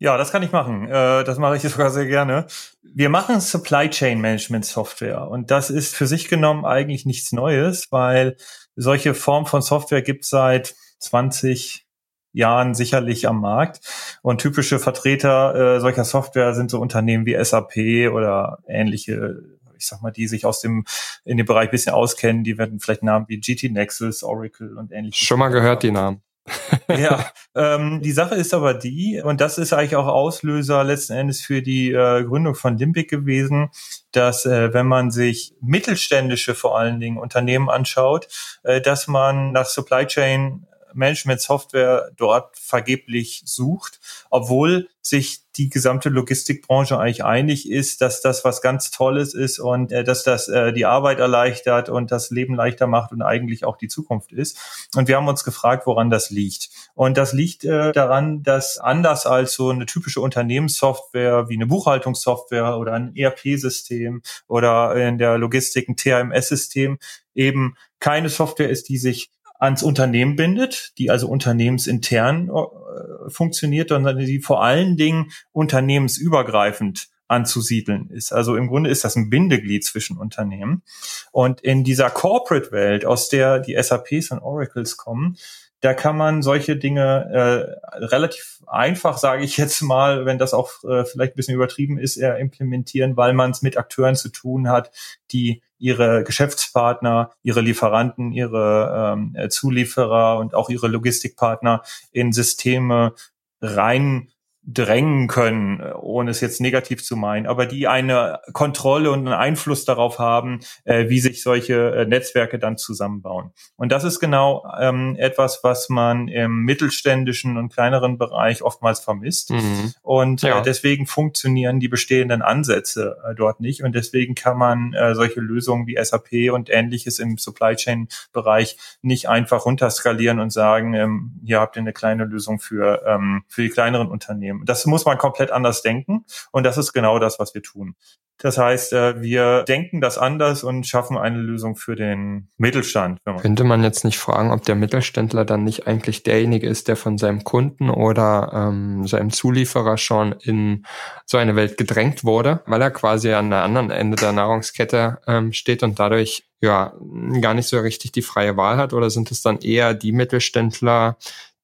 Ja, das kann ich machen. Äh, das mache ich (laughs) sogar sehr gerne. Wir machen Supply Chain Management Software und das ist für sich genommen eigentlich nichts Neues, weil solche Form von Software gibt es seit 20, Jahren sicherlich am Markt. Und typische Vertreter äh, solcher Software sind so Unternehmen wie SAP oder ähnliche, ich sag mal, die sich aus dem in dem Bereich bisschen auskennen. Die werden vielleicht Namen wie GT Nexus, Oracle und ähnliche. Schon mal gehört die Namen. ja, (laughs) ähm, die Sache ist aber die, und das ist eigentlich auch Auslöser letzten Endes für die äh, Gründung von Limbic gewesen, dass äh, wenn man sich mittelständische vor allen Dingen Unternehmen anschaut, äh, dass man nach Supply Chain Management-Software dort vergeblich sucht, obwohl sich die gesamte Logistikbranche eigentlich einig ist, dass das was ganz Tolles ist und äh, dass das äh, die Arbeit erleichtert und das Leben leichter macht und eigentlich auch die Zukunft ist. Und wir haben uns gefragt, woran das liegt. Und das liegt äh, daran, dass anders als so eine typische Unternehmenssoftware wie eine Buchhaltungssoftware oder ein ERP-System oder in der Logistik ein TMS-System eben keine Software ist, die sich ans Unternehmen bindet, die also unternehmensintern äh, funktioniert, sondern die vor allen Dingen unternehmensübergreifend anzusiedeln ist. Also im Grunde ist das ein Bindeglied zwischen Unternehmen. Und in dieser Corporate-Welt, aus der die SAPs und Oracles kommen, da kann man solche Dinge äh, relativ einfach, sage ich jetzt mal, wenn das auch äh, vielleicht ein bisschen übertrieben ist, eher implementieren, weil man es mit Akteuren zu tun hat, die ihre Geschäftspartner, ihre Lieferanten, ihre ähm, Zulieferer und auch ihre Logistikpartner in Systeme rein drängen können, ohne es jetzt negativ zu meinen, aber die eine Kontrolle und einen Einfluss darauf haben, äh, wie sich solche äh, Netzwerke dann zusammenbauen. Und das ist genau ähm, etwas, was man im mittelständischen und kleineren Bereich oftmals vermisst. Mhm. Und äh, ja. äh, deswegen funktionieren die bestehenden Ansätze äh, dort nicht. Und deswegen kann man äh, solche Lösungen wie SAP und ähnliches im Supply Chain Bereich nicht einfach runterskalieren und sagen, ähm, hier habt ihr eine kleine Lösung für, ähm, für die kleineren Unternehmen Das muss man komplett anders denken und das ist genau das, was wir tun. Das heißt, äh, wir denken das anders und schaffen eine Lösung für den Mittelstand. Könnte man jetzt nicht fragen, ob der Mittelständler dann nicht eigentlich derjenige ist, der von seinem Kunden oder ähm, seinem Zulieferer schon in so eine Welt gedrängt wurde, weil er quasi an der anderen Ende der Nahrungskette ähm, steht und dadurch ja gar nicht so richtig die freie Wahl hat? Oder sind es dann eher die Mittelständler,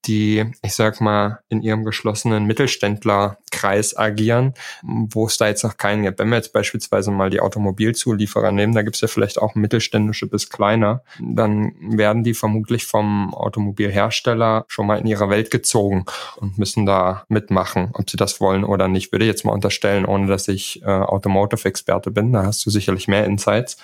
die, ich sag mal, in ihrem geschlossenen Mittelständlerkreis agieren, wo es da jetzt noch keinen gibt. Wenn wir jetzt beispielsweise mal die Automobilzulieferer nehmen, da gibt es ja vielleicht auch mittelständische bis kleiner, dann werden die vermutlich vom Automobilhersteller schon mal in ihre Welt gezogen und müssen da mitmachen, ob sie das wollen oder nicht. Würde ich jetzt mal unterstellen, ohne dass ich äh, Automotive-Experte bin. Da hast du sicherlich mehr Insights.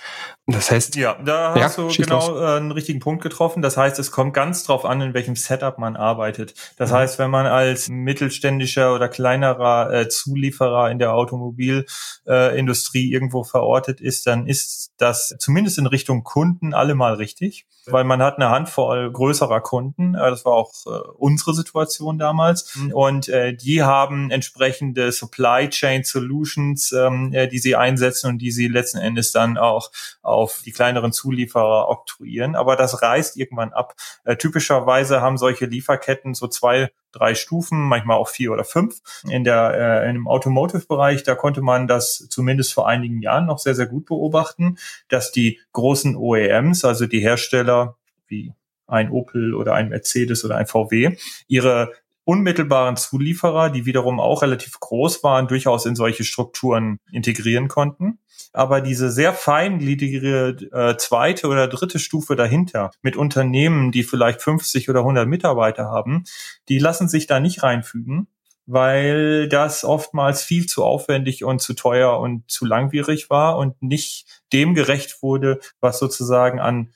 Das heißt, ja, da hast ja, du genau äh, einen richtigen Punkt getroffen. Das heißt, es kommt ganz drauf an, in welchem Setup man arbeitet. Das mhm. heißt, wenn man als mittelständischer oder kleinerer äh, Zulieferer in der Automobilindustrie äh, irgendwo verortet ist, dann ist das zumindest in Richtung Kunden allemal richtig weil man hat eine Handvoll größerer Kunden. Äh, das war auch äh, unsere Situation damals. Mhm. Und äh, die haben entsprechende Supply Chain Solutions, ähm, äh, die sie einsetzen und die sie letzten Endes dann auch auf die kleineren Zulieferer oktroyieren. Aber das reißt irgendwann ab. Äh, typischerweise haben solche Lieferketten so zwei drei Stufen, manchmal auch vier oder fünf. In der äh, im Automotive-Bereich, da konnte man das zumindest vor einigen Jahren noch sehr, sehr gut beobachten, dass die großen OEMs, also die Hersteller wie ein Opel oder ein Mercedes oder ein VW, ihre unmittelbaren Zulieferer, die wiederum auch relativ groß waren, durchaus in solche Strukturen integrieren konnten. Aber diese sehr feingliedrige äh, zweite oder dritte Stufe dahinter mit Unternehmen, die vielleicht 50 oder 100 Mitarbeiter haben, die lassen sich da nicht reinfügen, weil das oftmals viel zu aufwendig und zu teuer und zu langwierig war und nicht dem gerecht wurde, was sozusagen an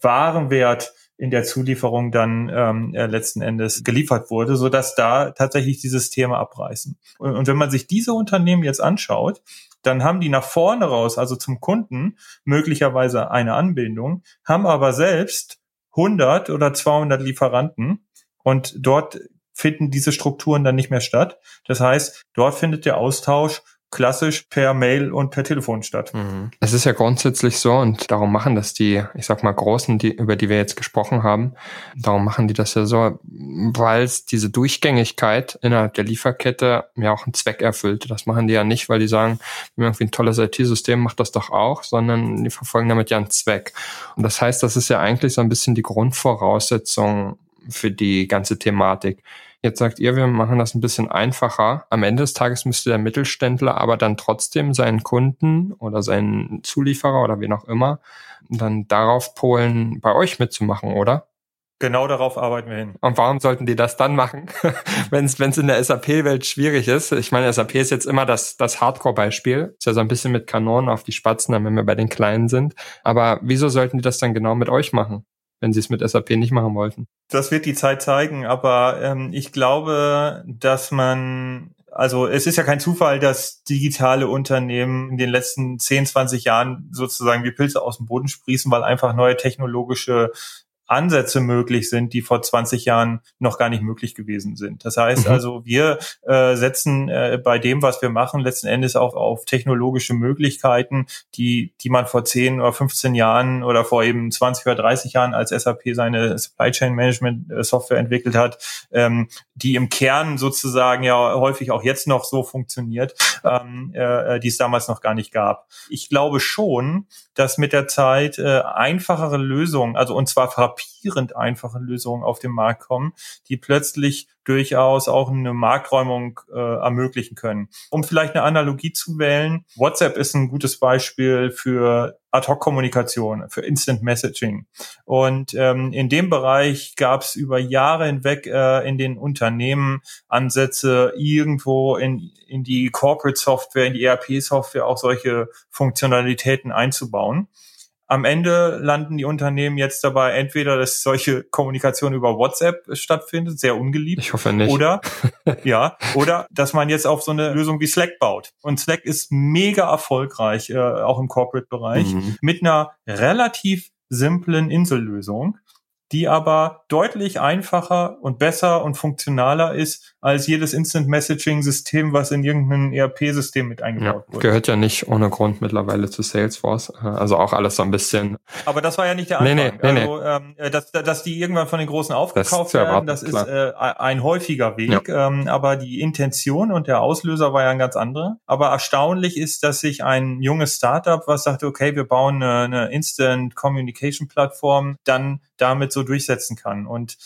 Warenwert in der Zulieferung dann ähm, äh, letzten Endes geliefert wurde, so dass da tatsächlich die Systeme abreißen. Und, und wenn man sich diese Unternehmen jetzt anschaut, dann haben die nach vorne raus, also zum Kunden, möglicherweise eine Anbindung, haben aber selbst 100 oder 200 Lieferanten und dort finden diese Strukturen dann nicht mehr statt. Das heißt, dort findet der Austausch klassisch per Mail und per Telefon statt. Mhm. Es ist ja grundsätzlich so und darum machen das die, ich sag mal, Großen, die, über die wir jetzt gesprochen haben, darum machen die das ja so, weil es diese Durchgängigkeit innerhalb der Lieferkette ja auch einen Zweck erfüllt. Das machen die ja nicht, weil die sagen, wir haben irgendwie ein tolles IT-System, macht das doch auch, sondern die verfolgen damit ja einen Zweck. Und das heißt, das ist ja eigentlich so ein bisschen die Grundvoraussetzung für die ganze Thematik. Jetzt sagt ihr, wir machen das ein bisschen einfacher. Am Ende des Tages müsste der Mittelständler aber dann trotzdem seinen Kunden oder seinen Zulieferer oder wen auch immer dann darauf polen, bei euch mitzumachen, oder? Genau darauf arbeiten wir hin. Und warum sollten die das dann machen, (laughs) wenn es in der SAP-Welt schwierig ist? Ich meine, SAP ist jetzt immer das, das Hardcore-Beispiel. Ist ja so ein bisschen mit Kanonen auf die Spatzen, wenn wir bei den Kleinen sind. Aber wieso sollten die das dann genau mit euch machen? Wenn sie es mit SAP nicht machen wollten. Das wird die Zeit zeigen, aber ähm, ich glaube, dass man also es ist ja kein Zufall, dass digitale Unternehmen in den letzten 10, 20 Jahren sozusagen wie Pilze aus dem Boden sprießen, weil einfach neue technologische Ansätze möglich sind, die vor 20 Jahren noch gar nicht möglich gewesen sind. Das heißt mhm. also, wir äh, setzen äh, bei dem, was wir machen, letzten Endes auch auf technologische Möglichkeiten, die, die man vor 10 oder 15 Jahren oder vor eben 20 oder 30 Jahren als SAP seine Supply Chain Management äh, Software entwickelt hat, ähm, die im Kern sozusagen ja häufig auch jetzt noch so funktioniert, ähm, äh, die es damals noch gar nicht gab. Ich glaube schon, dass mit der Zeit äh, einfachere Lösungen, also und zwar frappierend einfache Lösungen auf den Markt kommen, die plötzlich durchaus auch eine Markträumung äh, ermöglichen können. Um vielleicht eine Analogie zu wählen, WhatsApp ist ein gutes Beispiel für Ad-Hoc-Kommunikation, für Instant Messaging. Und ähm, in dem Bereich gab es über Jahre hinweg äh, in den Unternehmen Ansätze, irgendwo in, in die Corporate Software, in die ERP-Software auch solche Funktionalitäten einzubauen. Am Ende landen die Unternehmen jetzt dabei, entweder, dass solche Kommunikation über WhatsApp stattfindet, sehr ungeliebt. Ich hoffe nicht. Oder, (laughs) ja, oder, dass man jetzt auf so eine Lösung wie Slack baut. Und Slack ist mega erfolgreich, äh, auch im Corporate-Bereich, mhm. mit einer relativ simplen Insellösung die aber deutlich einfacher und besser und funktionaler ist als jedes Instant Messaging System, was in irgendein ERP-System mit eingebaut ja, wurde. Gehört ja nicht ohne Grund mittlerweile zu Salesforce. Also auch alles so ein bisschen. Aber das war ja nicht der Anfang. Nee, nee, nee, also, ähm, äh, dass, dass die irgendwann von den Großen aufgekauft das werden, das ist äh, ein häufiger Weg. Ja. Ähm, aber die Intention und der Auslöser war ja ein ganz anderer. Aber erstaunlich ist, dass sich ein junges Startup, was sagte, okay, wir bauen eine, eine Instant Communication Plattform, dann damit so durchsetzen kann. Und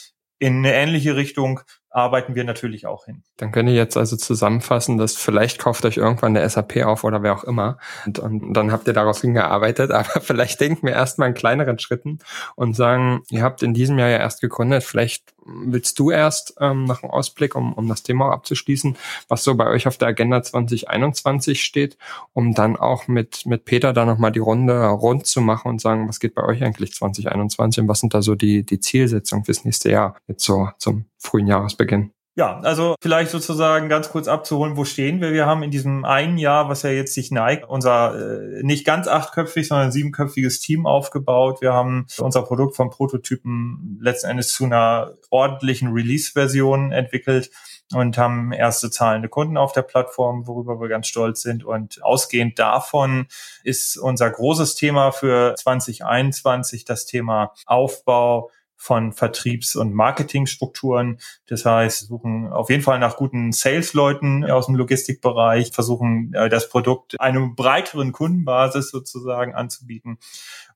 in eine ähnliche Richtung arbeiten wir natürlich auch hin. Dann könnt ihr jetzt also zusammenfassen, dass vielleicht kauft euch irgendwann der SAP auf oder wer auch immer und, und dann habt ihr darauf hingearbeitet, (laughs) aber vielleicht denken wir erstmal in kleineren Schritten und sagen, ihr habt in diesem Jahr ja erst gegründet, vielleicht willst du erst ähm, nach einem Ausblick, um, um das Thema abzuschließen, was so bei euch auf der Agenda 2021 steht, um dann auch mit, mit Peter da nochmal die Runde rund zu machen und sagen, was geht bei euch eigentlich 2021 und was sind da so die, die Zielsetzungen fürs nächste Jahr, jetzt so zum frühen Jahresbeginn? Ja, also vielleicht sozusagen ganz kurz abzuholen, wo stehen wir? Wir haben in diesem einen Jahr, was ja jetzt sich neigt, unser äh, nicht ganz achtköpfig, sondern siebenköpfiges Team aufgebaut. Wir haben unser Produkt vom Prototypen letzten Endes zu einer ordentlichen Release-Version entwickelt und haben erste zahlende Kunden auf der Plattform, worüber wir ganz stolz sind. Und ausgehend davon ist unser großes Thema für 2021 das Thema Aufbau von Vertriebs- und Marketingstrukturen. Das heißt, suchen auf jeden Fall nach guten Sales-Leuten aus dem Logistikbereich, versuchen äh, das Produkt einem breiteren Kundenbasis sozusagen anzubieten.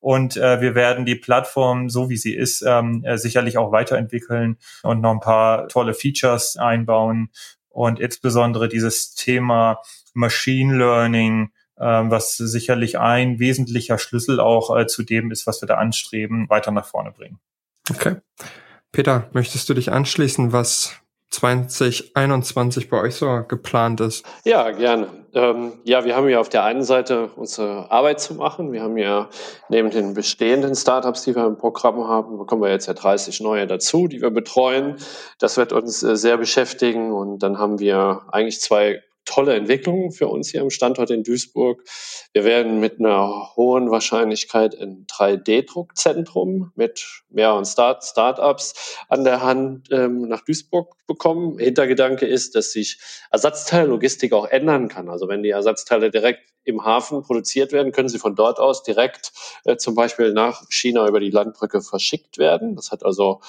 Und äh, wir werden die Plattform, so wie sie ist, ähm, äh, sicherlich auch weiterentwickeln und noch ein paar tolle Features einbauen. Und insbesondere dieses Thema Machine Learning, ähm, was sicherlich ein wesentlicher Schlüssel auch äh, zu dem ist, was wir da anstreben, weiter nach vorne bringen. Okay. Peter, möchtest du dich anschließen, was 2021 bei euch so geplant ist? Ja, gerne. Ähm, ja, wir haben ja auf der einen Seite unsere Arbeit zu machen. Wir haben ja neben den bestehenden Startups, die wir im Programm haben, bekommen wir jetzt ja 30 neue dazu, die wir betreuen. Das wird uns äh, sehr beschäftigen. Und dann haben wir eigentlich zwei tolle Entwicklung für uns hier im Standort in Duisburg. Wir werden mit einer hohen Wahrscheinlichkeit ein 3D-Druckzentrum mit mehreren Start Startups an der Hand ähm, nach Duisburg bekommen. Hintergedanke ist, dass sich Ersatzteillogistik auch ändern kann. Also wenn die Ersatzteile direkt im Hafen produziert werden, können sie von dort aus direkt äh, zum Beispiel nach China über die Landbrücke verschickt werden. Das hat also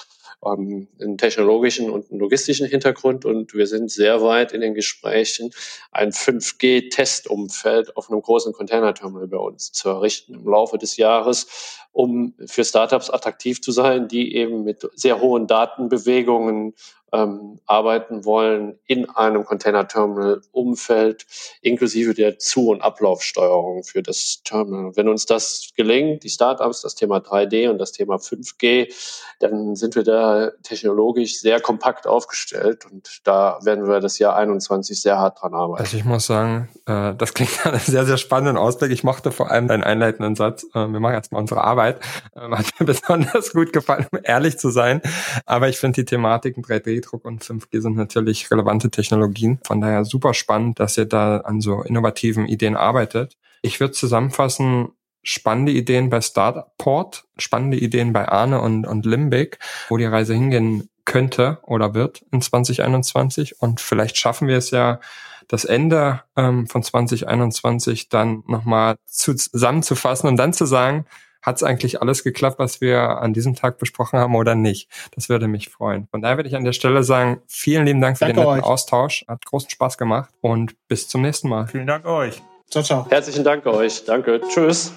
ähm, einen technologischen und einen logistischen Hintergrund. Und wir sind sehr weit in den Gesprächen, ein 5G-Testumfeld auf einem großen Containerterminal bei uns zu errichten im Laufe des Jahres, um für Startups attraktiv zu sein, die eben mit sehr hohen Datenbewegungen ähm, arbeiten wollen in einem Container-Terminal-Umfeld, inklusive der Zu- und Ablaufsteuerung für das Terminal. Wenn uns das gelingt, die Startups, das Thema 3D und das Thema 5G, dann sind wir da technologisch sehr kompakt aufgestellt und da werden wir das Jahr 21 sehr hart dran arbeiten. Also ich muss sagen, äh, das klingt nach einem sehr, sehr spannenden Ausblick. Ich mochte vor allem deinen einleitenden Satz, äh, wir machen jetzt mal unsere Arbeit. Äh, hat mir (laughs) besonders gut gefallen, um ehrlich zu sein. Aber ich finde die Thematiken 3D Druck und 5G sind natürlich relevante Technologien. Von daher super spannend, dass ihr da an so innovativen Ideen arbeitet. Ich würde zusammenfassen, spannende Ideen bei Startport, spannende Ideen bei Arne und, und Limbic, wo die Reise hingehen könnte oder wird in 2021. Und vielleicht schaffen wir es ja, das Ende ähm, von 2021 dann nochmal zusammenzufassen und dann zu sagen, hat es eigentlich alles geklappt, was wir an diesem Tag besprochen haben oder nicht? Das würde mich freuen. Von daher würde ich an der Stelle sagen, vielen lieben Dank für Danke den netten euch. Austausch. Hat großen Spaß gemacht und bis zum nächsten Mal. Vielen Dank euch. Ciao, ciao. Herzlichen Dank euch. Danke. Tschüss.